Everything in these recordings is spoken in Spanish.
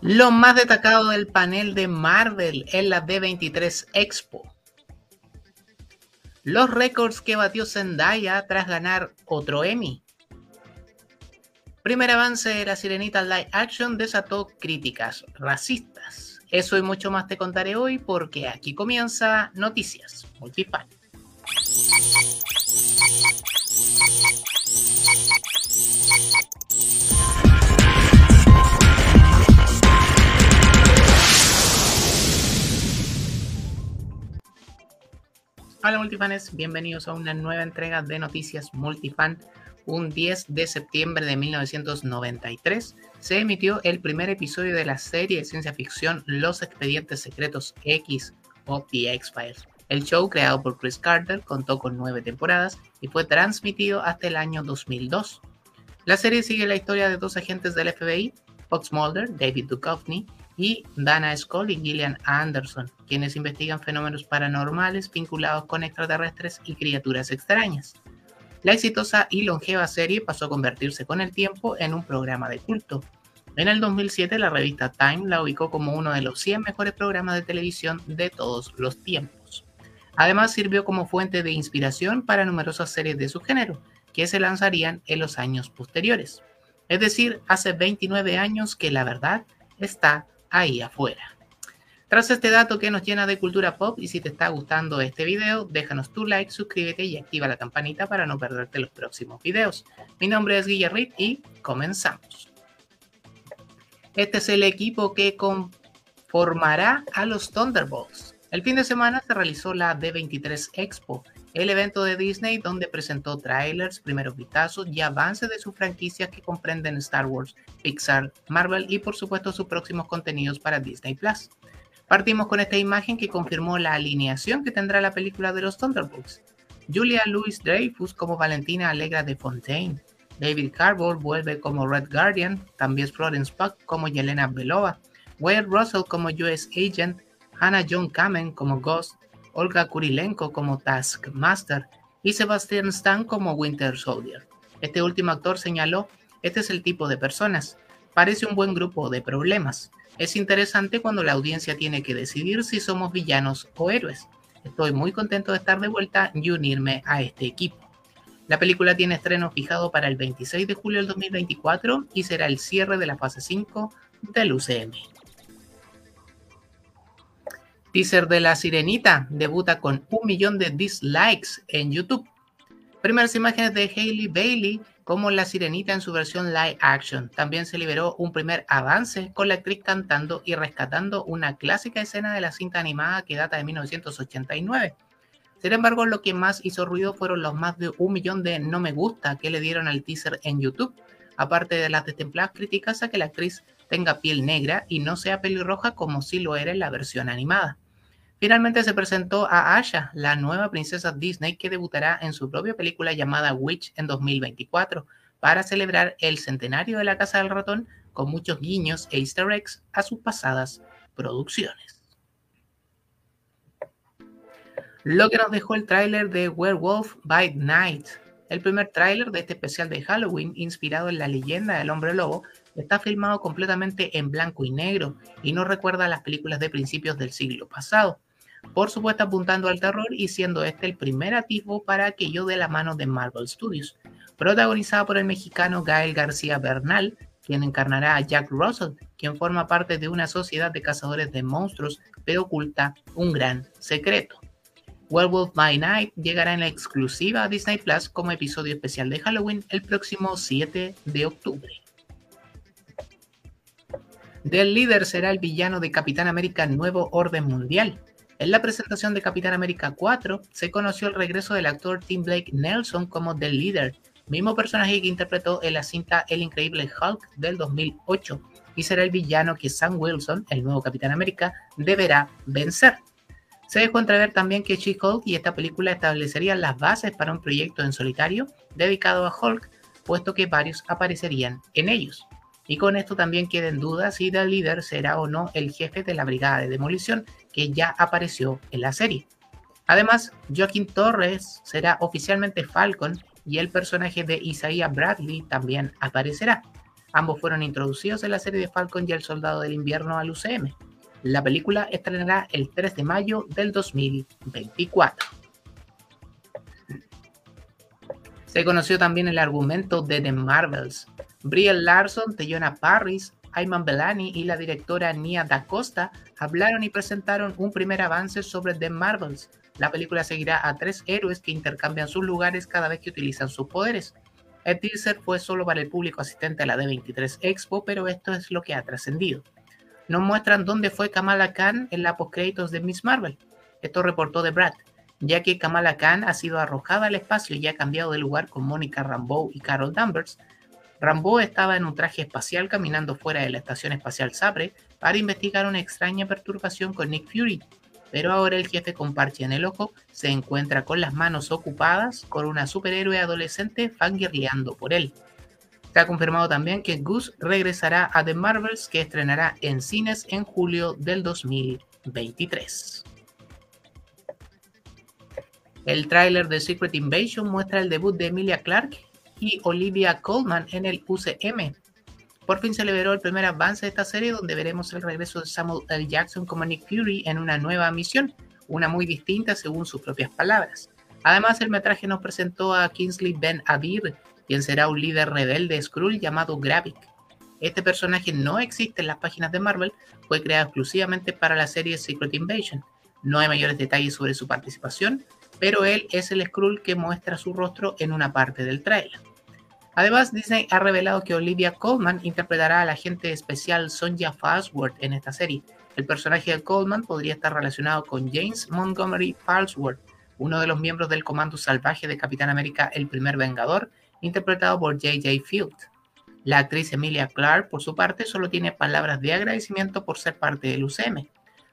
Lo más destacado del panel de Marvel en la D23 Expo. Los récords que batió Zendaya tras ganar otro Emmy. Primer avance de la Sirenita Live Action desató críticas racistas. Eso y mucho más te contaré hoy porque aquí comienza Noticias Multifan. Hola multifanes, bienvenidos a una nueva entrega de Noticias Multifan. Un 10 de septiembre de 1993 se emitió el primer episodio de la serie de ciencia ficción Los Expedientes Secretos X o The X-Files. El show, creado por Chris Carter, contó con nueve temporadas y fue transmitido hasta el año 2002. La serie sigue la historia de dos agentes del FBI, Fox Mulder, David Duchovny, y Dana Scully y Gillian Anderson, quienes investigan fenómenos paranormales vinculados con extraterrestres y criaturas extrañas. La exitosa y longeva serie pasó a convertirse con el tiempo en un programa de culto. En el 2007 la revista Time la ubicó como uno de los 100 mejores programas de televisión de todos los tiempos. Además sirvió como fuente de inspiración para numerosas series de su género, que se lanzarían en los años posteriores. Es decir, hace 29 años que la verdad está ahí afuera. Tras este dato que nos llena de cultura pop y si te está gustando este video, déjanos tu like, suscríbete y activa la campanita para no perderte los próximos videos. Mi nombre es Guillerrit y comenzamos. Este es el equipo que conformará a los Thunderbolts. El fin de semana se realizó la D23 Expo, el evento de Disney donde presentó trailers, primeros vistazos y avances de sus franquicias que comprenden Star Wars, Pixar, Marvel y por supuesto sus próximos contenidos para Disney Plus. Partimos con esta imagen que confirmó la alineación que tendrá la película de los Thunderbolts. Julia Louis Dreyfus como Valentina Alegra de Fontaine. David Harbour vuelve como Red Guardian, también Florence Puck como Yelena Belova, Wade Russell como US Agent, Hannah John Kamen como Ghost, Olga Kurilenko como Taskmaster y Sebastian Stan como Winter Soldier. Este último actor señaló, este es el tipo de personas, parece un buen grupo de problemas. Es interesante cuando la audiencia tiene que decidir si somos villanos o héroes. Estoy muy contento de estar de vuelta y unirme a este equipo. La película tiene estreno fijado para el 26 de julio del 2024 y será el cierre de la fase 5 del UCM. Teaser de La Sirenita debuta con un millón de dislikes en YouTube. Primeras imágenes de Hailey Bailey como La Sirenita en su versión live action. También se liberó un primer avance con la actriz cantando y rescatando una clásica escena de la cinta animada que data de 1989. Sin embargo, lo que más hizo ruido fueron los más de un millón de no me gusta que le dieron al teaser en YouTube, aparte de las destempladas críticas a que la actriz tenga piel negra y no sea pelirroja como si lo era en la versión animada. Finalmente se presentó a Asha, la nueva princesa Disney que debutará en su propia película llamada Witch en 2024, para celebrar el centenario de la Casa del Ratón con muchos guiños e easter eggs a sus pasadas producciones. Lo que nos dejó el tráiler de Werewolf by Night, el primer tráiler de este especial de Halloween inspirado en la leyenda del hombre lobo, está filmado completamente en blanco y negro y no recuerda a las películas de principios del siglo pasado. Por supuesto apuntando al terror y siendo este el primer atisbo para aquello de la mano de Marvel Studios, protagonizada por el mexicano Gael García Bernal, quien encarnará a Jack Russell, quien forma parte de una sociedad de cazadores de monstruos, pero oculta un gran secreto. Werewolf by Night llegará en la exclusiva a Disney Plus como episodio especial de Halloween el próximo 7 de octubre. Del líder será el villano de Capitán América Nuevo Orden Mundial. En la presentación de Capitán América 4 se conoció el regreso del actor Tim Blake Nelson como The Leader, mismo personaje que interpretó en la cinta El Increíble Hulk del 2008, y será el villano que Sam Wilson, el nuevo Capitán América, deberá vencer. Se dejó entrever también que She-Hulk y esta película establecerían las bases para un proyecto en solitario dedicado a Hulk, puesto que varios aparecerían en ellos. Y con esto también queda en duda si The Leader será o no el jefe de la Brigada de Demolición, que ya apareció en la serie. Además, Joaquín Torres será oficialmente Falcon y el personaje de Isaiah Bradley también aparecerá. Ambos fueron introducidos en la serie de Falcon y el Soldado del Invierno al UCM. La película estrenará el 3 de mayo del 2024. Se conoció también el argumento de The Marvels. Brie Larson, Teyona Parris, Ayman Bellani y la directora Nia Da Costa hablaron y presentaron un primer avance sobre The Marvels. La película seguirá a tres héroes que intercambian sus lugares cada vez que utilizan sus poderes. El teaser fue solo para el público asistente a la D23 Expo, pero esto es lo que ha trascendido. Nos muestran dónde fue Kamala Khan en la postcréditos de Miss Marvel. Esto reportó The Brad, ya que Kamala Khan ha sido arrojada al espacio y ha cambiado de lugar con Mónica Rambeau y Carol Danvers. Rambeau estaba en un traje espacial caminando fuera de la estación espacial Sabre para investigar una extraña perturbación con Nick Fury, pero ahora el jefe con parche en el ojo se encuentra con las manos ocupadas con una superhéroe adolescente fangirleando por él. Se ha confirmado también que Goose regresará a The Marvels que estrenará en cines en julio del 2023. El tráiler de Secret Invasion muestra el debut de Emilia Clarke y Olivia Colman en el UCM, por fin se liberó el primer avance de esta serie donde veremos el regreso de Samuel L. Jackson como Nick Fury en una nueva misión, una muy distinta según sus propias palabras. Además, el metraje nos presentó a Kingsley Ben Abir, quien será un líder rebelde Skrull llamado Gravik. Este personaje no existe en las páginas de Marvel, fue creado exclusivamente para la serie Secret Invasion. No hay mayores detalles sobre su participación, pero él es el Skrull que muestra su rostro en una parte del trailer. Además, Disney ha revelado que Olivia Colman interpretará a la agente especial Sonja Falsworth en esta serie. El personaje de Colman podría estar relacionado con James Montgomery Falsworth, uno de los miembros del Comando Salvaje de Capitán América El Primer Vengador, interpretado por J.J. Field. La actriz Emilia Clarke, por su parte, solo tiene palabras de agradecimiento por ser parte del UCM.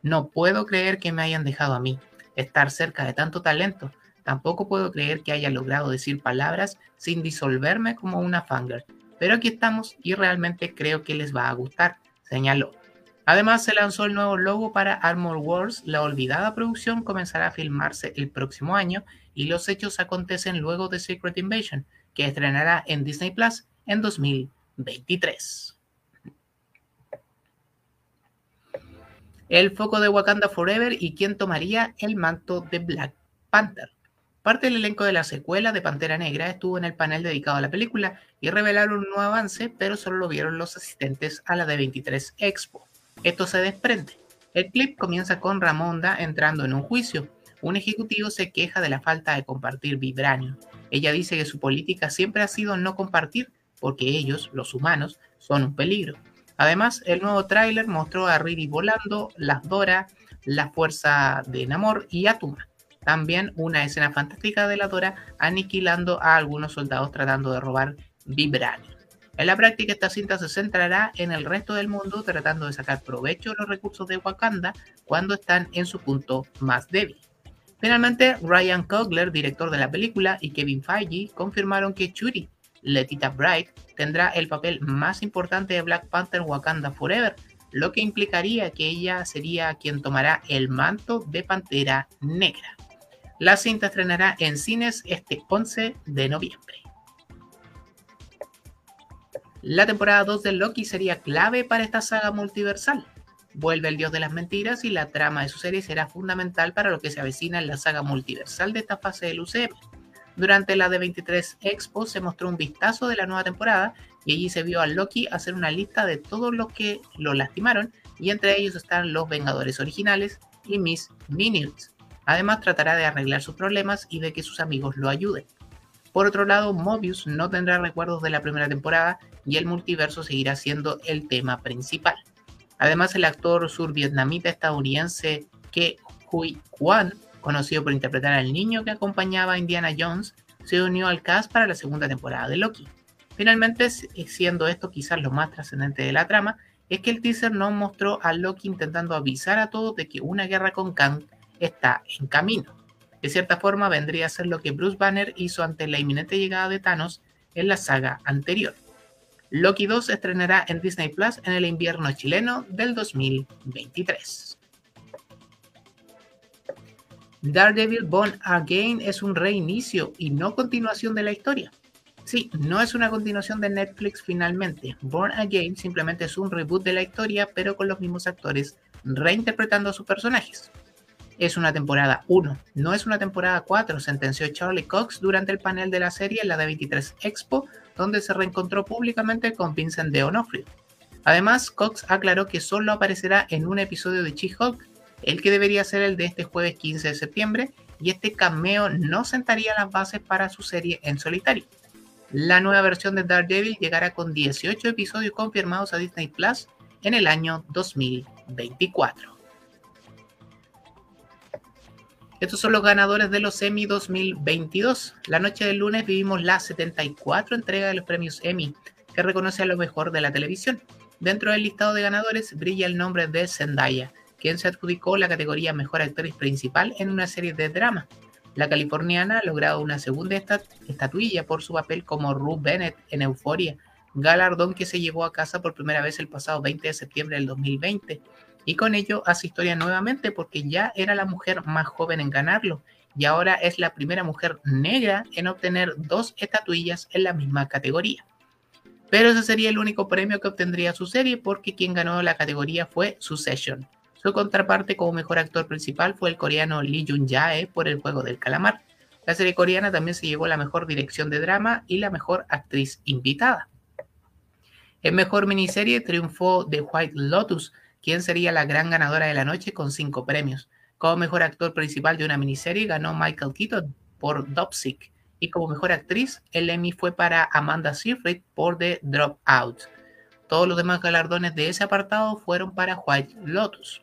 No puedo creer que me hayan dejado a mí. Estar cerca de tanto talento Tampoco puedo creer que haya logrado decir palabras sin disolverme como una fangirl. Pero aquí estamos y realmente creo que les va a gustar, señaló. Además, se lanzó el nuevo logo para Armor Wars. La olvidada producción comenzará a filmarse el próximo año y los hechos acontecen luego de Secret Invasion, que estrenará en Disney Plus en 2023. El foco de Wakanda Forever y quién tomaría el manto de Black Panther. Parte del elenco de la secuela de Pantera Negra estuvo en el panel dedicado a la película y revelaron un nuevo avance, pero solo lo vieron los asistentes a la D23 Expo. Esto se desprende. El clip comienza con Ramonda entrando en un juicio. Un ejecutivo se queja de la falta de compartir vibranio. Ella dice que su política siempre ha sido no compartir porque ellos, los humanos, son un peligro. Además, el nuevo tráiler mostró a Riri volando, las Dora, la fuerza de Namor y Atuma. También una escena fantástica de la Dora aniquilando a algunos soldados tratando de robar vibranio. En la práctica esta cinta se centrará en el resto del mundo tratando de sacar provecho de los recursos de Wakanda cuando están en su punto más débil. Finalmente, Ryan Coogler, director de la película, y Kevin Feige confirmaron que Churi, Letita Bright, tendrá el papel más importante de Black Panther Wakanda Forever, lo que implicaría que ella sería quien tomará el manto de Pantera Negra. La cinta estrenará en cines este 11 de noviembre. La temporada 2 de Loki sería clave para esta saga multiversal. Vuelve el dios de las mentiras y la trama de su serie será fundamental para lo que se avecina en la saga multiversal de esta fase del UCM. Durante la D23 Expo se mostró un vistazo de la nueva temporada y allí se vio a Loki hacer una lista de todos los que lo lastimaron y entre ellos están los Vengadores originales y Miss Minutes. Además, tratará de arreglar sus problemas y de que sus amigos lo ayuden. Por otro lado, Mobius no tendrá recuerdos de la primera temporada y el multiverso seguirá siendo el tema principal. Además, el actor survietnamita estadounidense Ke Huy Quan, conocido por interpretar al niño que acompañaba a Indiana Jones, se unió al cast para la segunda temporada de Loki. Finalmente, siendo esto quizás lo más trascendente de la trama, es que el teaser no mostró a Loki intentando avisar a todos de que una guerra con Kang está en camino. De cierta forma vendría a ser lo que Bruce Banner hizo ante la inminente llegada de Thanos en la saga anterior. Loki 2 estrenará en Disney Plus en el invierno chileno del 2023. Daredevil Born Again es un reinicio y no continuación de la historia. Sí, no es una continuación de Netflix finalmente. Born Again simplemente es un reboot de la historia, pero con los mismos actores reinterpretando a sus personajes. Es una temporada 1, no es una temporada 4, sentenció Charlie Cox durante el panel de la serie en la D23 Expo, donde se reencontró públicamente con Vincent de Onofrio. Además, Cox aclaró que solo aparecerá en un episodio de She-Hulk, el que debería ser el de este jueves 15 de septiembre, y este cameo no sentaría las bases para su serie en solitario. La nueva versión de Daredevil llegará con 18 episodios confirmados a Disney Plus en el año 2024. Estos son los ganadores de los Emmy 2022. La noche del lunes vivimos la 74 entrega de los premios Emmy, que reconoce a lo mejor de la televisión. Dentro del listado de ganadores brilla el nombre de Zendaya, quien se adjudicó la categoría Mejor Actriz Principal en una serie de drama. La californiana ha logrado una segunda estatuilla por su papel como Ruth Bennett en Euforia, galardón que se llevó a casa por primera vez el pasado 20 de septiembre del 2020. Y con ello hace historia nuevamente porque ya era la mujer más joven en ganarlo y ahora es la primera mujer negra en obtener dos estatuillas en la misma categoría. Pero ese sería el único premio que obtendría su serie porque quien ganó la categoría fue Succession. Su contraparte como mejor actor principal fue el coreano Lee Jun-jae por El juego del calamar. La serie coreana también se llevó la mejor dirección de drama y la mejor actriz invitada. En mejor miniserie triunfó The White Lotus, quien sería la gran ganadora de la noche con cinco premios. Como mejor actor principal de una miniserie ganó Michael Keaton por Dopsic y como mejor actriz el Emmy fue para Amanda Seyfried por The Dropout. Todos los demás galardones de ese apartado fueron para White Lotus.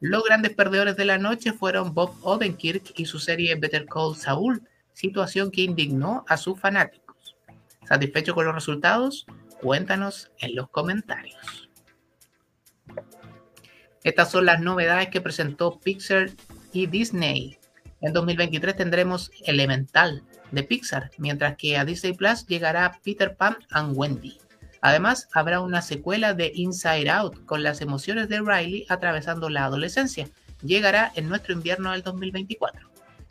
Los grandes perdedores de la noche fueron Bob Odenkirk y su serie Better Call Saul, situación que indignó a sus fanáticos. ¿Satisfecho con los resultados? Cuéntanos en los comentarios. Estas son las novedades que presentó Pixar y Disney. En 2023 tendremos Elemental de Pixar, mientras que a Disney Plus llegará Peter Pan and Wendy. Además, habrá una secuela de Inside Out con las emociones de Riley atravesando la adolescencia. Llegará en nuestro invierno del 2024.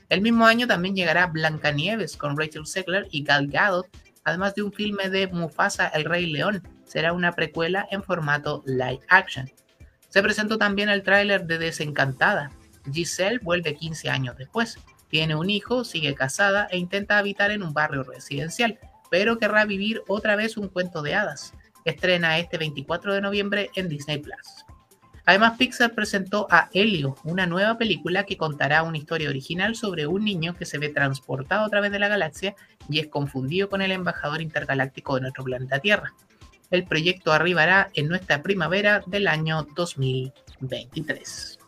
El mismo año también llegará Blancanieves con Rachel Segler y Gal Gadot, además de un filme de Mufasa el Rey León. Será una precuela en formato live action. Se presentó también el tráiler de Desencantada. Giselle vuelve 15 años después. Tiene un hijo, sigue casada e intenta habitar en un barrio residencial pero querrá vivir otra vez un cuento de hadas. Estrena este 24 de noviembre en Disney Plus. Además, Pixar presentó a Helio, una nueva película que contará una historia original sobre un niño que se ve transportado a través de la galaxia y es confundido con el embajador intergaláctico de nuestro planeta Tierra. El proyecto arribará en nuestra primavera del año 2023.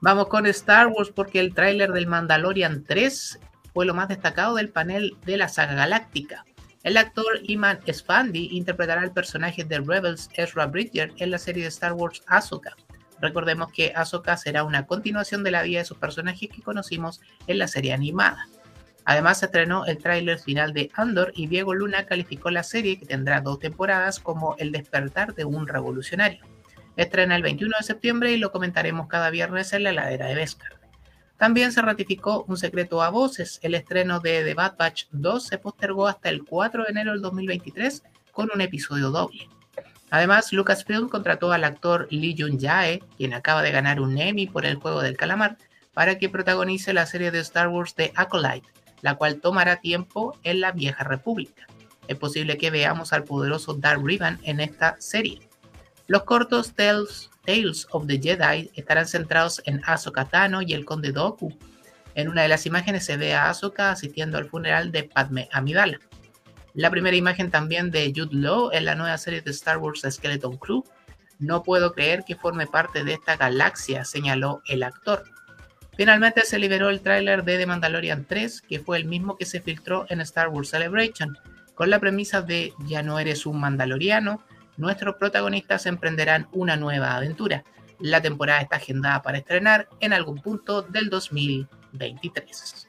Vamos con Star Wars porque el tráiler del Mandalorian 3 fue lo más destacado del panel de la saga galáctica. El actor Iman Esfandi interpretará el personaje de Rebels Ezra Bridger en la serie de Star Wars Ahsoka. Recordemos que Ahsoka será una continuación de la vida de sus personajes que conocimos en la serie animada. Además se estrenó el tráiler final de Andor y Diego Luna calificó la serie, que tendrá dos temporadas, como el despertar de un revolucionario. Estrena el 21 de septiembre y lo comentaremos cada viernes en la ladera de Beskar. También se ratificó un secreto a voces. El estreno de The Bad Batch 2 se postergó hasta el 4 de enero del 2023 con un episodio doble. Además, Lucasfilm contrató al actor Lee Jun-jae, quien acaba de ganar un Emmy por el juego del calamar, para que protagonice la serie de Star Wars The Acolyte, la cual tomará tiempo en la Vieja República. Es posible que veamos al poderoso Darth Revan en esta serie. Los cortos Tales Tales of the Jedi estarán centrados en Ahsoka Tano y el Conde Dooku. En una de las imágenes se ve a Ahsoka asistiendo al funeral de Padme Amidala. La primera imagen también de Jude Law en la nueva serie de Star Wars Skeleton Crew. No puedo creer que forme parte de esta galaxia, señaló el actor. Finalmente se liberó el tráiler de The Mandalorian 3, que fue el mismo que se filtró en Star Wars Celebration, con la premisa de ya no eres un mandaloriano, nuestros protagonistas emprenderán una nueva aventura. La temporada está agendada para estrenar en algún punto del 2023.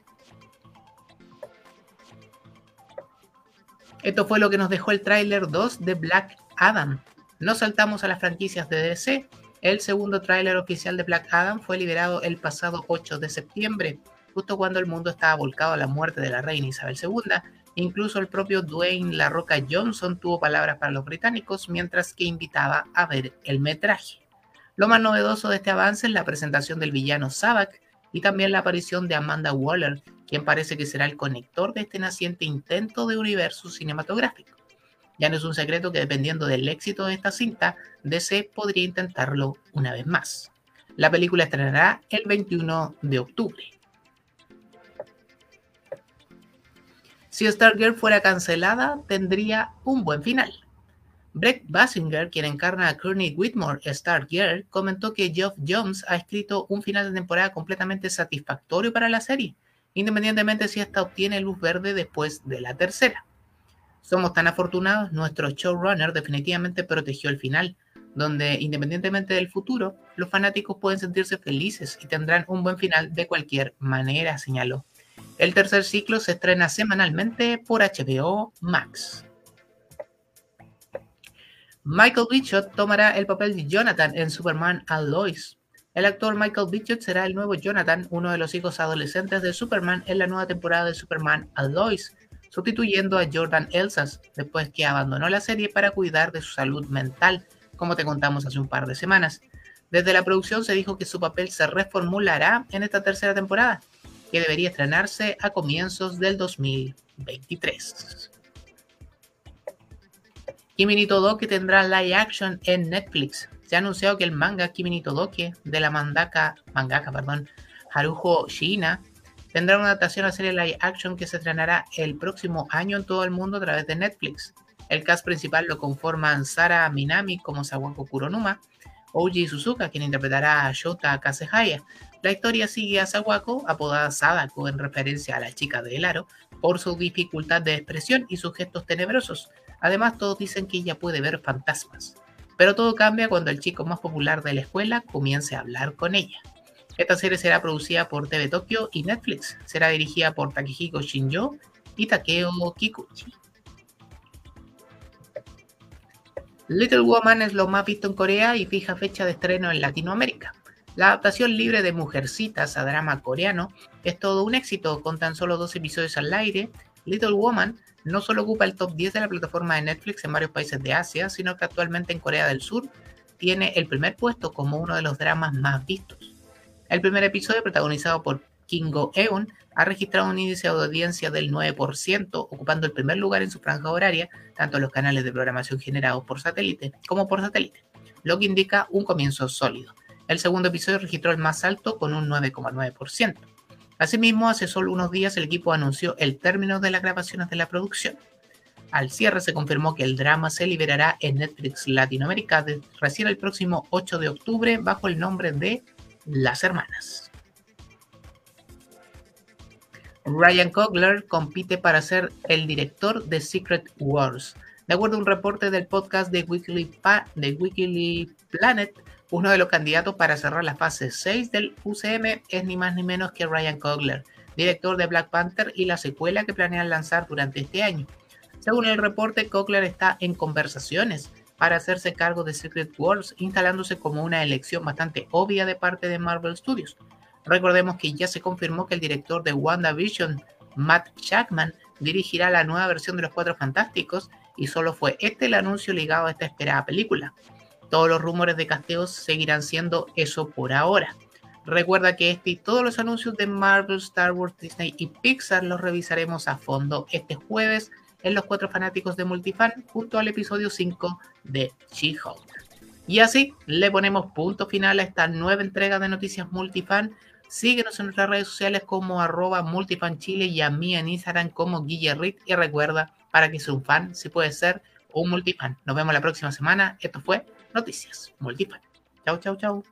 Esto fue lo que nos dejó el tráiler 2 de Black Adam. Nos saltamos a las franquicias de DC. El segundo tráiler oficial de Black Adam fue liberado el pasado 8 de septiembre. justo cuando el mundo estaba volcado a la muerte de la reina Isabel II. Incluso el propio Dwayne La Roca Johnson tuvo palabras para los británicos mientras que invitaba a ver el metraje. Lo más novedoso de este avance es la presentación del villano Sabak y también la aparición de Amanda Waller, quien parece que será el conector de este naciente intento de universo cinematográfico. Ya no es un secreto que dependiendo del éxito de esta cinta, DC podría intentarlo una vez más. La película estrenará el 21 de octubre. Si Stargirl fuera cancelada, tendría un buen final. Brett Basinger, quien encarna a Courtney Whitmore, Stargirl, comentó que Geoff Jones ha escrito un final de temporada completamente satisfactorio para la serie, independientemente si esta obtiene luz verde después de la tercera. Somos tan afortunados, nuestro showrunner definitivamente protegió el final, donde independientemente del futuro, los fanáticos pueden sentirse felices y tendrán un buen final de cualquier manera, señaló. El tercer ciclo se estrena semanalmente por HBO Max. Michael Bishop tomará el papel de Jonathan en Superman and Lois. El actor Michael Bishop será el nuevo Jonathan, uno de los hijos adolescentes de Superman en la nueva temporada de Superman and Lois, sustituyendo a Jordan Elsas después que abandonó la serie para cuidar de su salud mental, como te contamos hace un par de semanas. Desde la producción se dijo que su papel se reformulará en esta tercera temporada, que debería estrenarse a comienzos del 2023. Kimi ni Todoke tendrá live action en Netflix. Se ha anunciado que el manga Kimi ni Todoke de la mangaka, mangaka perdón, Haruho Shina tendrá una adaptación a serie live action que se estrenará el próximo año en todo el mundo a través de Netflix. El cast principal lo conforman Sara Minami como Sawako Kuronuma, Oji Suzuka, quien interpretará a Shota Kasehaya. La historia sigue a Sawako, apodada Sadako en referencia a la chica del aro, por su dificultad de expresión y sus gestos tenebrosos. Además, todos dicen que ella puede ver fantasmas. Pero todo cambia cuando el chico más popular de la escuela comience a hablar con ella. Esta serie será producida por TV Tokyo y Netflix. Será dirigida por Takehiko Shinjo y Takeo Kikuchi. Little Woman es lo más visto en Corea y fija fecha de estreno en Latinoamérica. La adaptación libre de Mujercitas a drama coreano es todo un éxito con tan solo dos episodios al aire. Little Woman no solo ocupa el top 10 de la plataforma de Netflix en varios países de Asia, sino que actualmente en Corea del Sur tiene el primer puesto como uno de los dramas más vistos. El primer episodio, protagonizado por Kingo Eun, ha registrado un índice de audiencia del 9%, ocupando el primer lugar en su franja horaria, tanto en los canales de programación generados por satélite como por satélite, lo que indica un comienzo sólido. El segundo episodio registró el más alto con un 9,9%. Asimismo, hace solo unos días el equipo anunció el término de las grabaciones de la producción. Al cierre se confirmó que el drama se liberará en Netflix Latinoamérica recién el próximo 8 de octubre bajo el nombre de las hermanas. Ryan Coogler compite para ser el director de Secret Wars. De acuerdo a un reporte del podcast de Weekly, de Planet, uno de los candidatos para cerrar la fase 6 del UCM es ni más ni menos que Ryan Coogler, director de Black Panther y la secuela que planean lanzar durante este año. Según el reporte, Coogler está en conversaciones para hacerse cargo de Secret Wars, instalándose como una elección bastante obvia de parte de Marvel Studios. Recordemos que ya se confirmó que el director de WandaVision, Matt Shackman, dirigirá la nueva versión de Los Cuatro Fantásticos y solo fue este el anuncio ligado a esta esperada película. Todos los rumores de casteos seguirán siendo eso por ahora. Recuerda que este y todos los anuncios de Marvel, Star Wars, Disney y Pixar los revisaremos a fondo este jueves en Los Cuatro Fanáticos de Multifan junto al episodio 5 de She-Hulk. Y así le ponemos punto final a esta nueva entrega de Noticias Multifan. Síguenos en nuestras redes sociales como arroba multifanchile y a mí en Instagram como Guillerrit. Y recuerda, para que sea un fan, si puede ser un multifan. Nos vemos la próxima semana. Esto fue Noticias Multifan. Chau, chau, chau.